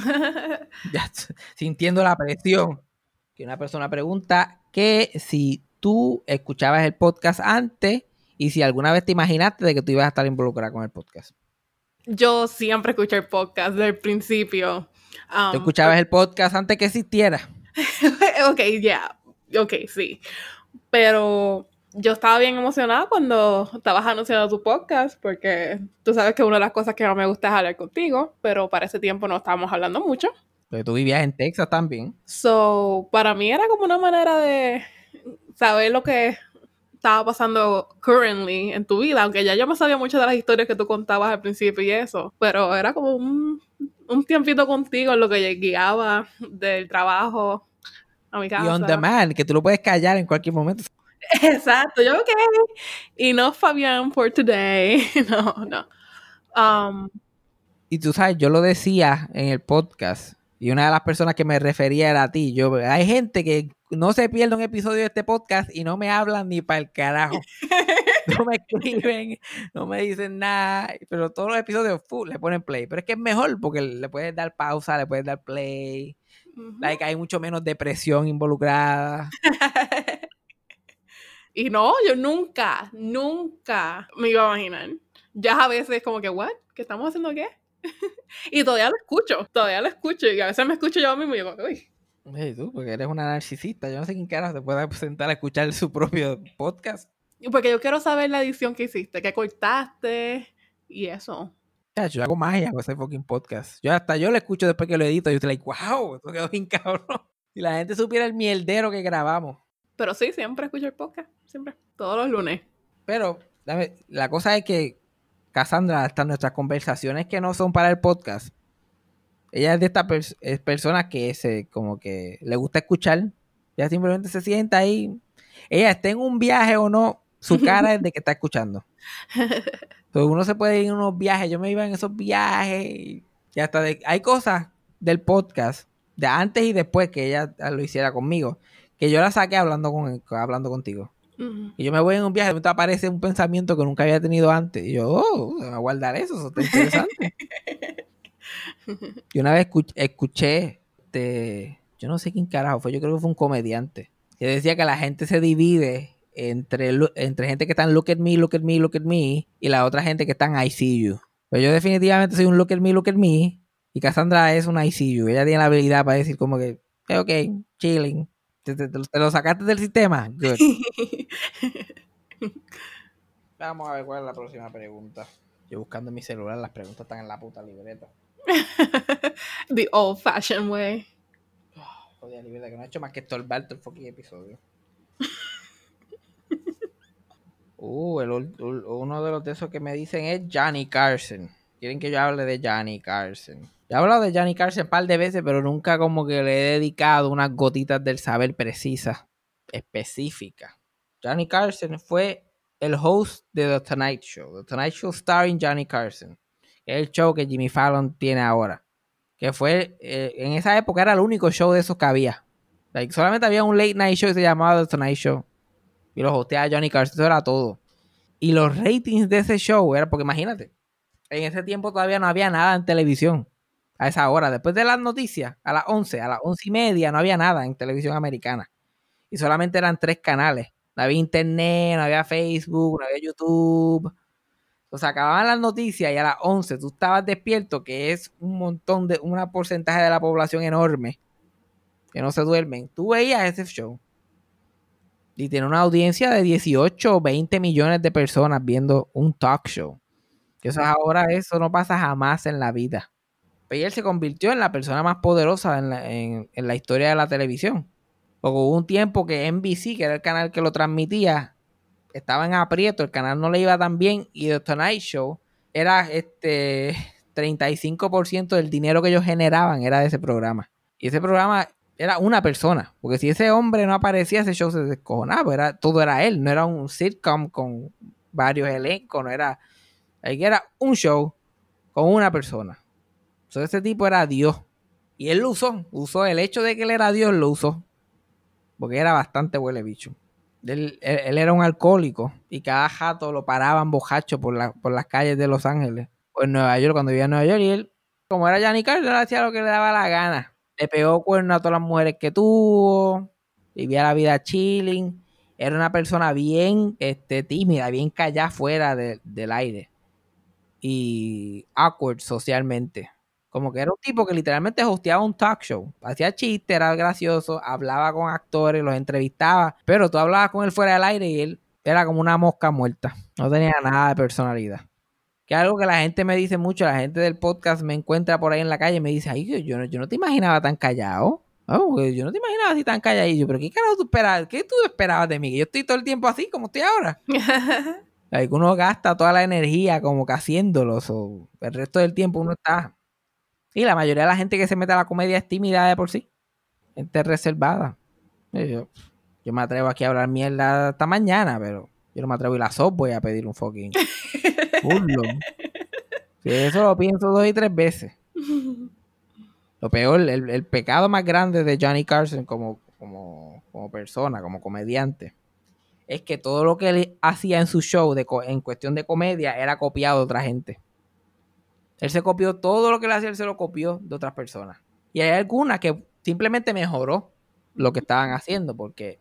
ya, sintiendo la presión. Que una persona pregunta que si tú escuchabas el podcast antes y si alguna vez te imaginaste de que tú ibas a estar involucrada con el podcast. Yo siempre escuché el podcast desde el principio. ¿Tú um, escuchabas el podcast antes que existiera? ok, ya. Ok, sí. Pero yo estaba bien emocionada cuando estabas anunciando tu podcast, porque tú sabes que una de las cosas que más me gusta es hablar contigo, pero para ese tiempo no estábamos hablando mucho. Pero tú vivías en Texas también. So, para mí era como una manera de saber lo que estaba pasando currently en tu vida, aunque ya yo me sabía muchas de las historias que tú contabas al principio y eso, pero era como un, un tiempito contigo en lo que guiaba del trabajo a mi casa. Y on demand, que tú lo puedes callar en cualquier momento. Exacto, yo ok. Y no Fabián for today. No, no. Um, y tú sabes, yo lo decía en el podcast. Y una de las personas que me refería era a ti. Yo, hay gente que no se pierde un episodio de este podcast y no me hablan ni para el carajo. no me escriben, no me dicen nada. Pero todos los episodios full, le ponen play. Pero es que es mejor porque le puedes dar pausa, le puedes dar play. Like, hay mucho menos depresión involucrada. Y no, yo nunca, nunca me iba a imaginar. Ya a veces como que, ¿what? ¿Qué estamos haciendo qué? y todavía lo escucho, todavía lo escucho. Y a veces me escucho yo mismo y yo como, uy. Hey, tú, porque eres una narcisista. Yo no sé quién carajo te puede sentar a escuchar su propio podcast. Porque yo quiero saber la edición que hiciste, que cortaste y eso. Yo hago magia con ese fucking podcast. Yo hasta yo lo escucho después que lo edito y yo estoy like, wow, esto quedó bien cabrón. Si la gente supiera el mierdero que grabamos. Pero sí, siempre escucho el podcast, siempre, todos los lunes. Pero la cosa es que Cassandra, hasta nuestras conversaciones que no son para el podcast, ella es de estas personas que se, como que le gusta escuchar, ella simplemente se sienta ahí, ella esté en un viaje o no, su cara es de que está escuchando. Entonces uno se puede ir en unos viajes, yo me iba en esos viajes y, hasta de, hay cosas del podcast de antes y después que ella lo hiciera conmigo que yo la saqué hablando, con, hablando contigo. Y yo me voy en un viaje, de aparece un pensamiento que nunca había tenido antes. Y yo, oh, me voy a guardar eso, eso está interesante. Yo una vez escuch- escuché, este, yo no sé quién carajo fue, yo creo que fue un comediante, que decía que la gente se divide entre, entre gente que está en look at me, look at me, look at me, y la otra gente que está en ICU. Pero yo definitivamente soy un look at me, look at me, y Cassandra es una ICU. Ella tiene la habilidad para decir como que, "Eh, ok, chilling. ¿Te, te- te lo sacaste del sistema? Good. Vamos a ver cuál es la próxima pregunta. Yo buscando en mi celular, las preguntas están en la puta libreta. The old fashioned way. Joder, libreta, que no he hecho más que estorbar todo el fucking episodio. uh, uno de los de esos que me dicen es Johnny Carson. Quieren que yo hable de Johnny Carson. He hablado de Johnny Carson un par de veces, pero nunca como que le he dedicado unas gotitas del saber precisas, específicas. Johnny Carson fue el host de The Tonight Show. The Tonight Show starring Johnny Carson. Es el show que Jimmy Fallon tiene ahora. Que fue, eh, en esa época era el único show de esos que había. Like, solamente había un late night show que se llamaba The Tonight Show. Y lo hosteaba Johnny Carson. Eso era todo. Y los ratings de ese show era, porque imagínate, en ese tiempo todavía no había nada en televisión. A esa hora, después de las noticias, a las 11, a las 11 y media, no había nada en televisión americana. Y solamente eran tres canales. No había internet, no había Facebook, no había YouTube. O sea, acababan las noticias y a las 11 tú estabas despierto, que es un montón de, un porcentaje de la población enorme que no se duermen. Tú veías ese show y tiene una audiencia de 18 o 20 millones de personas viendo un talk show. Eso ahora, eso no pasa jamás en la vida. Pero él se convirtió en la persona más poderosa en la, en la historia de la televisión. Porque hubo un tiempo que NBC, que era el canal que lo transmitía, estaba en aprieto, el canal no le iba tan bien y The Tonight Show era este 35% del dinero que ellos generaban era de ese programa. Y ese programa era una persona, porque si ese hombre no aparecía, ese show se descojonaba, pues era, todo era él, no era un sitcom con varios elencos, no era, era un show con una persona. Entonces ese tipo era Dios. Y él lo usó, usó el hecho de que él era Dios, lo usó. Porque era bastante huele bicho. Él, él- era un alcohólico y cada jato lo paraban bojacho por, la- por las calles de Los Ángeles. O en Nueva York, cuando vivía en Nueva York. Y él, como era Carson, él hacía lo que le daba la gana. Le pegó cuerno a todas las mujeres que tuvo. Vivía la vida chilling. Era una persona bien este, tímida, bien callada fuera de- del aire. Y awkward socialmente. Como que era un tipo que literalmente hosteaba un talk show. Hacía chistes, era gracioso, hablaba con actores, los entrevistaba. Pero tú hablabas con él fuera del aire y él era como una mosca muerta. No tenía nada de personalidad. Que es algo que la gente me dice mucho, la gente del podcast me encuentra por ahí en la calle y me dice, ay, yo, yo no, yo no te imaginaba tan callado. Oh, que yo no te imaginaba así tan calladillo. Pero ¿qué carajo tú esperabas? ¿Qué tú esperabas de mí? Que yo estoy todo el tiempo así como estoy ahora. Like, uno gasta toda la energía como que haciéndolo. so, el resto del tiempo uno está. Y la mayoría de la gente que se mete a la comedia es tímida de por sí. Gente reservada. Yo, yo me atrevo aquí a hablar mierda hasta mañana, pero yo no me atrevo a ir a voy a pedir un fucking. Si eso lo pienso dos y tres veces. Lo peor, el, pecado más grande de Johnny Carson como, como, como persona, como comediante, es que todo lo que él hacía en su show de, en cuestión de comedia era copiado de otra gente. Él se copió todo lo que él hacía, él se lo copió de otras personas. Y hay algunas que simplemente mejoró lo que estaban haciendo, porque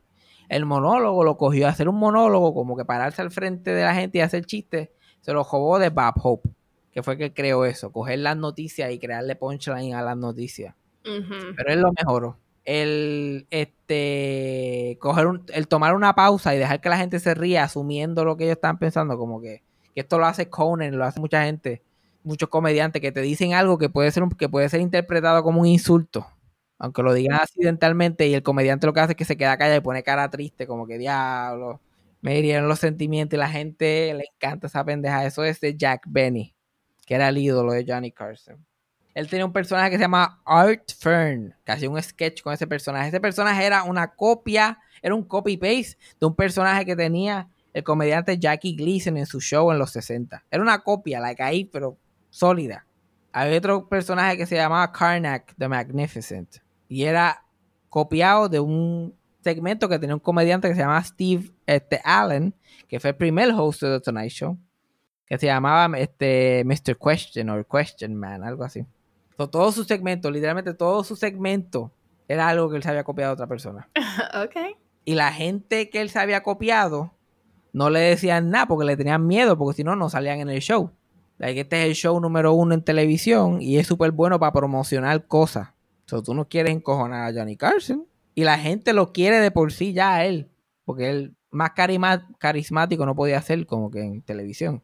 el monólogo lo cogió hacer un monólogo, como que pararse al frente de la gente y hacer chistes, se lo robó de Bob Hope, que fue el que creó eso, coger las noticias y crearle punchline a las noticias. Pero él lo mejoró. El, este, coger un- el tomar una pausa y dejar que la gente se ría asumiendo lo que ellos están pensando, como que, que esto lo hace Conan, lo hace mucha gente, muchos comediantes que te dicen algo que puede ser un- que puede ser interpretado como un insulto, aunque lo digan accidentalmente y el comediante lo que hace es que se queda callado y pone cara triste, como que diablo, me hirieron los sentimientos y la gente le encanta esa pendeja. Eso es de Jack Benny, que era el ídolo de Johnny Carson. Él tenía un personaje que se llama Art Fern, que hacía un sketch con ese personaje. Ese personaje era una copia, era un copy-paste de un personaje que tenía el comediante Jackie Gleason en su show en los 60. Era una copia, la caí, pero sólida. Había otro personaje que se llamaba Karnak the Magnificent. Y era copiado de un segmento que tenía un comediante que se llamaba Steve este, Allen, que fue el primer host de The Tonight Show, que se llamaba este, Mr. Question o Question Man, algo así. So, todo su segmento, literalmente todo su segmento, era algo que él se había copiado de otra persona. ok. Y la gente que él se había copiado no le decían nada porque le tenían miedo, porque si no, no salían en el show. Like, este es el show número uno en televisión y es súper bueno para promocionar cosas. So, tú no quieres encojonar a Johnny Carson. Y la gente lo quiere de por sí ya a él. Porque él más carismático no podía ser como que en televisión.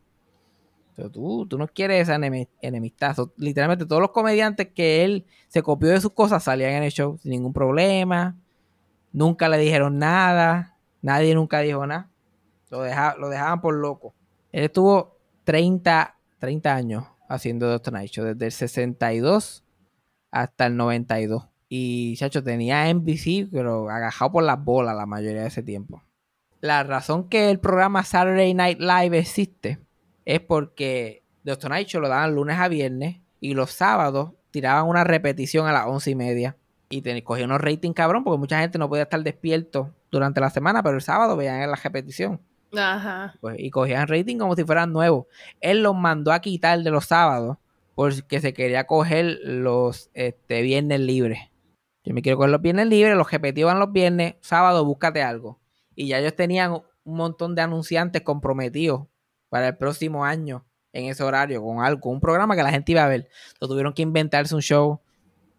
Pero tú, tú no quieres esa enemi- enemistad. So, literalmente todos los comediantes que él se copió de sus cosas salían en el show sin ningún problema. Nunca le dijeron nada. Nadie nunca dijo nada. Lo, deja- lo dejaban por loco. Él estuvo 30, 30 años haciendo The Tonight Show, desde el 62 hasta el 92. Y, chacho, tenía NBC, pero agajado por las bolas la mayoría de ese tiempo. La razón que el programa Saturday Night Live existe es porque The Tonight Show lo daban lunes a viernes y los sábados tiraban una repetición a las once y media. Y te, cogía unos ratings cabrón porque mucha gente no podía estar despierto durante la semana, pero el sábado veían la repetición. Ajá. Pues, y cogían rating como si fueran nuevos. Él los mandó a quitar de los sábados porque se quería coger los este, viernes libres. Yo me quiero coger los viernes libres, los repetían los viernes, sábado búscate algo. Y ya ellos tenían un montón de anunciantes comprometidos para el próximo año en ese horario con algo, un programa que la gente iba a ver. Entonces tuvieron que inventarse un show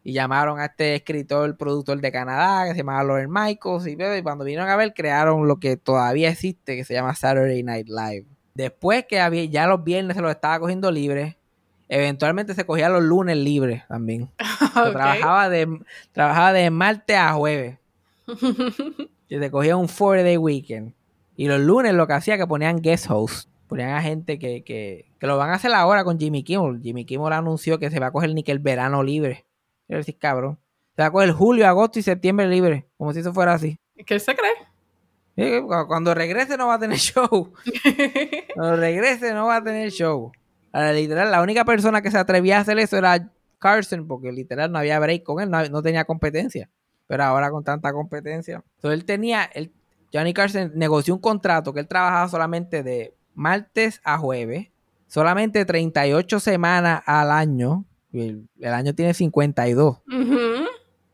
y llamaron a este escritor, productor de Canadá, que se llamaba Lauren Michaels, y, y cuando vinieron a ver, crearon lo que todavía existe, que se llama Saturday Night Live. Después que había, ya los viernes se los estaba cogiendo libres, eventualmente se cogía los lunes libres también. Trabajaba, de, trabajaba de martes a jueves. Y se cogía un four day weekend. Y los lunes lo que hacía que ponían guest host. Ponían a gente que, que, que lo van a hacer ahora con Jimmy Kimmel. Jimmy Kimmel anunció que se va a coger ni que el verano libre. Quiero decir, cabrón. Se va a coger julio, agosto y septiembre libre. Como si eso fuera así. ¿Qué él se cree? Cu- Cuando regrese no va a tener show. Cuando regrese no va a tener show. Ahora, literal, la única persona que se atrevía a hacer eso era Carson, porque literal no había break con él, no, no tenía competencia. Pero ahora con tanta competencia. Entonces él tenía, él, Johnny Carson negoció un contrato que él trabajaba solamente de martes a jueves, solamente 38 semanas al año. El, el año tiene 52. Ujú.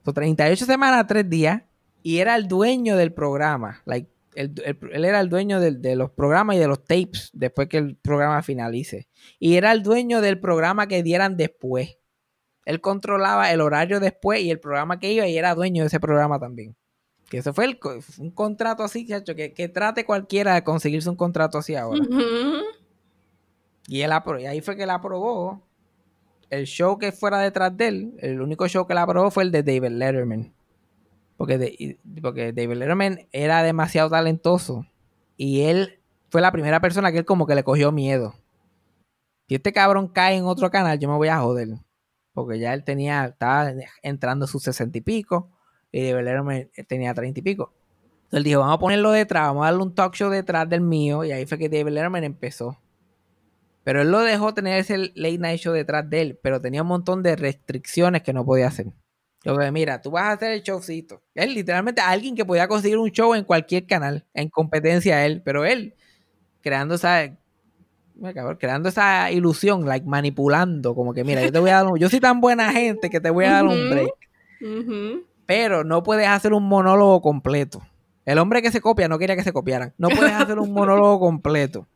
So, 38 semanas, 3 días. Y era el dueño del programa. Like, él era el dueño de los programas y de los tapes después que el programa finalice. Y era el dueño del programa que dieran después. Él controlaba el horario después y el programa que iba y era dueño de ese programa también. Que eso fue el un contrato así, chacho, que, que trate cualquiera de conseguirse un contrato así ahora. Y, él y ahí fue que él aprobó el show que fuera detrás de él. El único show que él aprobó fue el de David Letterman. Porque, David Letterman era demasiado talentoso. Y él fue la primera persona que él como que le cogió miedo. Si este cabrón cae en otro canal, yo me voy a joder. Porque ya él tenía, estaba entrando sus sesenta y pico. Y David Letterman tenía treinta y pico. Entonces él dijo, vamos a ponerlo detrás, vamos a darle un talk show detrás del mío. Y ahí fue que David Letterman empezó. Pero él lo dejó tener ese late night show detrás de él, pero tenía un montón de restricciones que no podía hacer. Que mira, tú vas a hacer el showcito. Él literalmente alguien que podía conseguir un show en cualquier canal, en competencia a él, pero él creando esa creando esa ilusión, like manipulando, como que mira, yo te voy a dar un, yo soy tan buena gente que te voy a dar un break, pero no puedes hacer un monólogo completo. El hombre que se copia no quería que se copiaran. No puedes hacer un monólogo completo.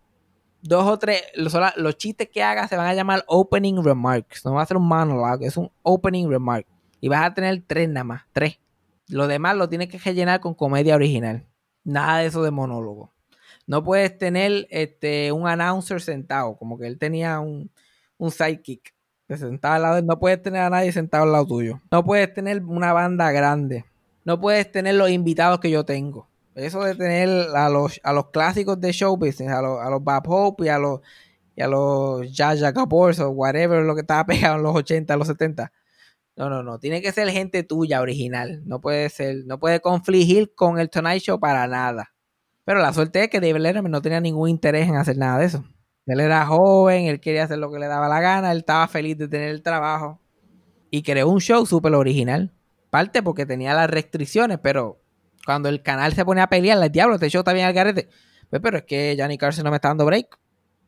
Dos o tres, los chistes que hagas se van a llamar opening remarks. No va a ser un monologue, es un opening remark. Y vas a tener tres nada más, tres. Lo demás lo tienes que rellenar con comedia original. Nada de eso de monólogo. No puedes tener este, un announcer sentado, como que él tenía un, un sidekick al lado. No puedes tener a nadie sentado al lado tuyo. No puedes tener una banda grande. No puedes tener los invitados que yo tengo. Eso de tener a los, a los clásicos de show business, a los, a los Bob Hope y a los, y a los Jaja Kapoor o whatever, lo que estaba pegado en los 80, los 70. No, no, no. Tiene que ser gente tuya, original. No puede ser, no puede confligir con el Tonight Show para nada. Pero la suerte es que David Letterman no tenía ningún interés en hacer nada de eso. Él era joven, él quería hacer lo que le daba la gana, él estaba feliz de tener el trabajo. Y creó un show súper original. Parte porque tenía las restricciones, pero cuando el canal se pone a pelear, el diablo, este show está bien al garete. Pues, pero es que Johnny Carson no me está dando break.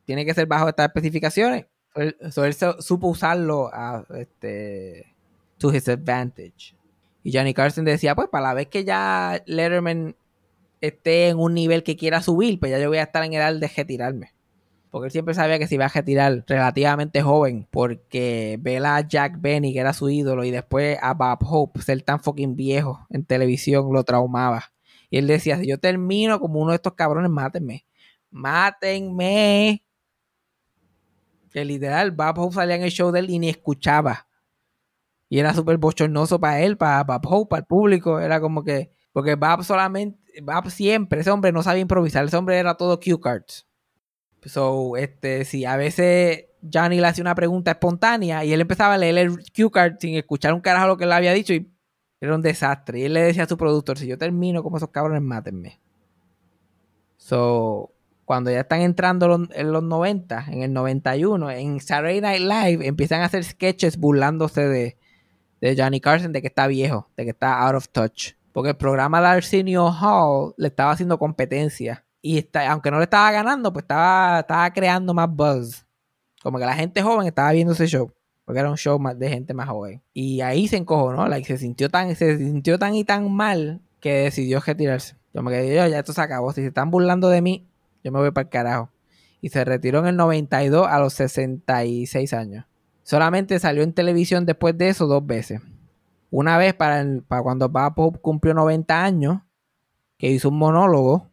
Tiene que ser bajo estas especificaciones. Él, él supo usarlo a este to his advantage. Y Johnny Carson decía, pues para la vez que ya Letterman esté en un nivel que quiera subir, pues ya yo voy a estar en edad de retirarme. Porque él siempre sabía que se iba a retirar relativamente joven, porque ver a Jack Benny, que era su ídolo, y después a Bob Hope, ser tan fucking viejo en televisión, lo traumaba. Y él decía, si yo termino como uno de estos cabrones, mátenme. Mátenme. Que literal, Bob Hope salía en el show de él y ni escuchaba. Y era súper bochornoso para él, para Bob Hope, para el público. Era como que, porque Bob solamente, Bob siempre, ese hombre no sabía improvisar, ese hombre era todo cue cards. So, este, si a veces Johnny le hacía una pregunta espontánea y él empezaba a leer el cue card sin escuchar un carajo lo que él había dicho y era un desastre. Y él le decía a su productor, si yo termino como esos cabrones, mátenme. So, cuando ya están entrando en los 90, en el 91, en Saturday Night Live empiezan a hacer sketches burlándose de, de Johnny Carson, de que está viejo, de que está out of touch. Porque el programa de Arsenio Hall le estaba haciendo competencia. Y está, aunque no le estaba ganando, pues estaba, estaba creando más buzz. Como que la gente joven estaba viendo ese show. Porque era un show más de gente más joven. Y ahí se encojonó, like, se sintió tan, se sintió tan y tan mal que decidió retirarse. Yo me quedé, yo, ya esto se acabó. Si se están burlando de mí, yo me voy para el carajo. Y se retiró en el 92 a los 66 años. Solamente salió en televisión después de eso dos veces. Una vez para, cuando Bob Hope cumplió 90 años, que hizo un monólogo,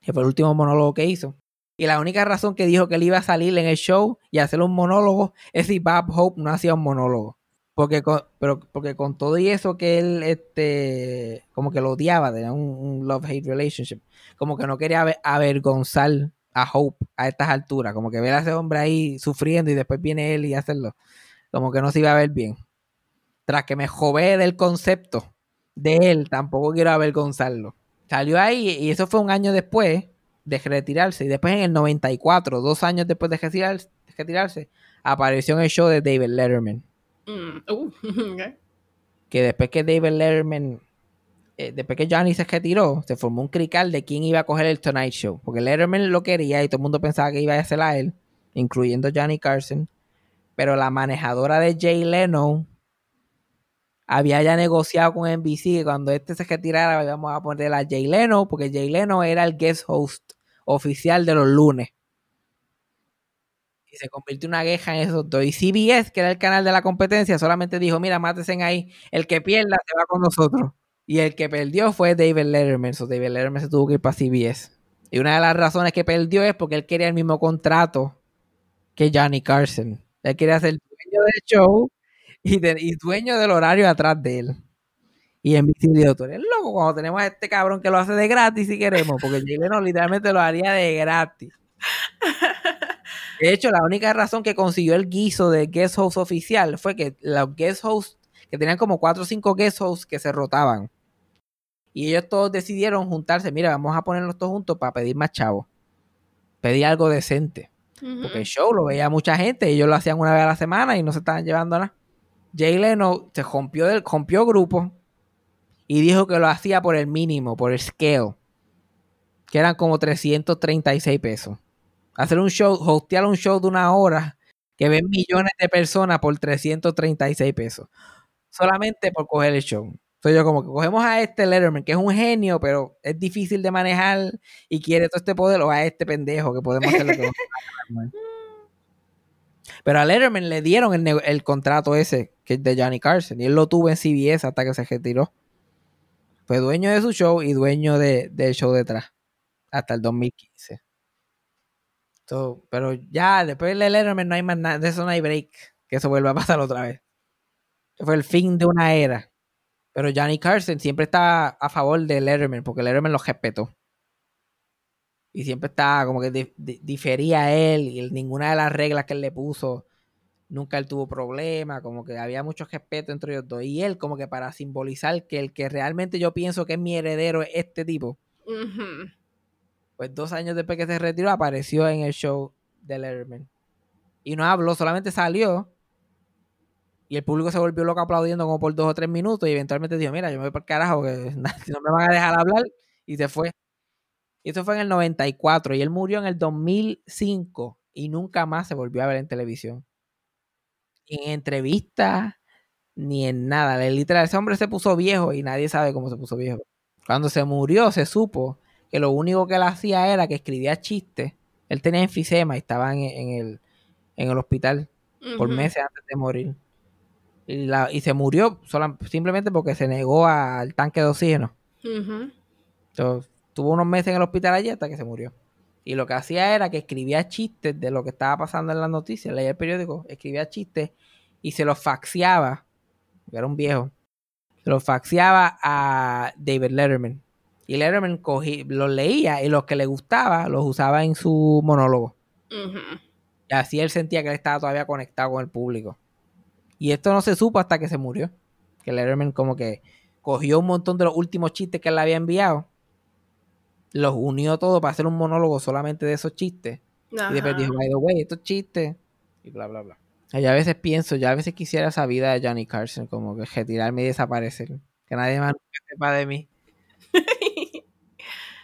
que fue el último monólogo que hizo. Y la única razón que dijo que él iba a salir en el show y hacer un monólogo es si Bob Hope no hacía un monólogo. Porque con, pero, porque con todo y eso que él este, como que lo odiaba, tenía un, un love-hate relationship, como que no quería aver- avergonzar a Hope a estas alturas, como que ver a ese hombre ahí sufriendo y después viene él y hacerlo, como que no se iba a ver bien. Tras que me jové del concepto de él, tampoco quiero avergonzarlo. Salió ahí y eso fue un año después de retirarse. Y después en el 94, dos años después de retirarse, de retirarse apareció en el show de David Letterman. Mm, uh. Que después que David Letterman, eh, después que Johnny se retiró, se formó un crical de quién iba a coger el Tonight Show. Porque Letterman lo quería y todo el mundo pensaba que iba a hacer a él, incluyendo Johnny Carson. Pero la manejadora de Jay Leno había ya negociado con NBC que cuando este se retirara íbamos a poner a Jay Leno, porque Jay Leno era el guest host oficial de los lunes. Y se convirtió en una queja en esos dos. Y CBS, que era el canal de la competencia, solamente dijo, mira, mátesen ahí, el que pierda se va con nosotros. Y el que perdió fue David Letterman. So David Letterman se tuvo que ir para CBS. Y una de las razones que perdió es porque él quería el mismo contrato que Johnny Carson. Él quería ser dueño del show y, de- y dueño del horario atrás de él. Y NBC dijo, tú eres loco cuando tenemos a este cabrón que lo hace de gratis si queremos, porque Jay Leno literalmente lo haría de gratis. De hecho, la única razón que consiguió el guiso de guest host oficial fue que los guest hosts, que tenían como 4 o 5 guest hosts que se rotaban. Y ellos todos decidieron juntarse, mira, vamos a ponerlos todos juntos para pedir más chavos. Pedir algo decente. Porque el show lo veía mucha gente, ellos lo hacían una vez a la semana y no se estaban llevando nada. Jay Leno se rompió, del, rompió grupo y dijo que lo hacía por el mínimo, por el scale, que eran como 336 pesos. Hacer un show, hostear un show de una hora que ven millones de personas por 336 pesos. Solamente por coger el show. Entonces yo como que cogemos a este Letterman, que es un genio, pero es difícil de manejar y quiere todo este poder, o a este pendejo que podemos hacer lo que nos Pero a Letterman le dieron el, el contrato ese, que es de Johnny Carson, y él lo tuvo en CBS hasta que se retiró. Fue dueño de su show y dueño de- del show detrás, hasta el 2015. So, pero ya, después de Letterman no hay más nada, de eso no hay break, que eso vuelva a pasar otra vez. Fue el fin de una era. Pero Johnny Carson siempre está a favor de Letterman, porque Letterman lo respetó. Y siempre estaba como que di- di- difería a él y ninguna de las reglas que él le puso, nunca él tuvo problema, como que había mucho respeto entre ellos dos. Y él como que para simbolizar que el que realmente yo pienso que es mi heredero es este tipo, pues dos años después que se retiró apareció en el show de Letterman. Y no habló, solamente salió. Y el público se volvió loco aplaudiendo como por dos o tres minutos y eventualmente dijo, mira, yo me voy por carajo porque no me van a dejar hablar. Y se fue. Y eso fue en el 94 y él murió en el 2005 y nunca más se volvió a ver en televisión. Ni en entrevistas, ni en nada. Literal, ese hombre se puso viejo y nadie sabe cómo se puso viejo. Cuando se murió, se supo que lo único que él hacía era que escribía chistes. Él tenía enfisema y estaba en, el, en el hospital por meses antes de morir. Y, la- y se murió sola- simplemente porque se negó al tanque de oxígeno. Entonces, tuvo unos meses en el hospital allí hasta que se murió. Y lo que hacía era que escribía chistes de lo que estaba pasando en las noticias, leía el periódico, escribía chistes y se los faxeaba, porque era un viejo, se los faxeaba a David Letterman. Y Letterman cogí, los leía y los que le gustaba los usaba en su monólogo. Y así él sentía que él estaba todavía conectado con el público. Y esto no se supo hasta que se murió. Que Letterman como que cogió un montón de los últimos chistes que él le había enviado, los unió todo para hacer un monólogo solamente de esos chistes. Y después dijo, by the way, estos chistes. Y bla, bla, bla. Y a veces pienso, yo a veces quisiera esa vida de Johnny Carson, como que retirarme y desaparecer. Que nadie más sepa de mí.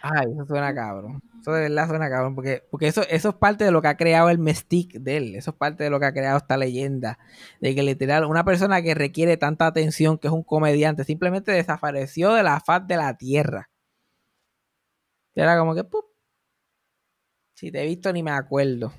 Ay, eso suena cabrón. Eso de verdad suena cabrón. Porque, porque eso, eso es parte de lo que ha creado el mystique de él. Eso es parte de lo que ha creado esta leyenda. De que literal, una persona que requiere tanta atención, que es un comediante, simplemente desapareció de la faz de la tierra. Era como que, ¡pup! Si te he visto ni me acuerdo.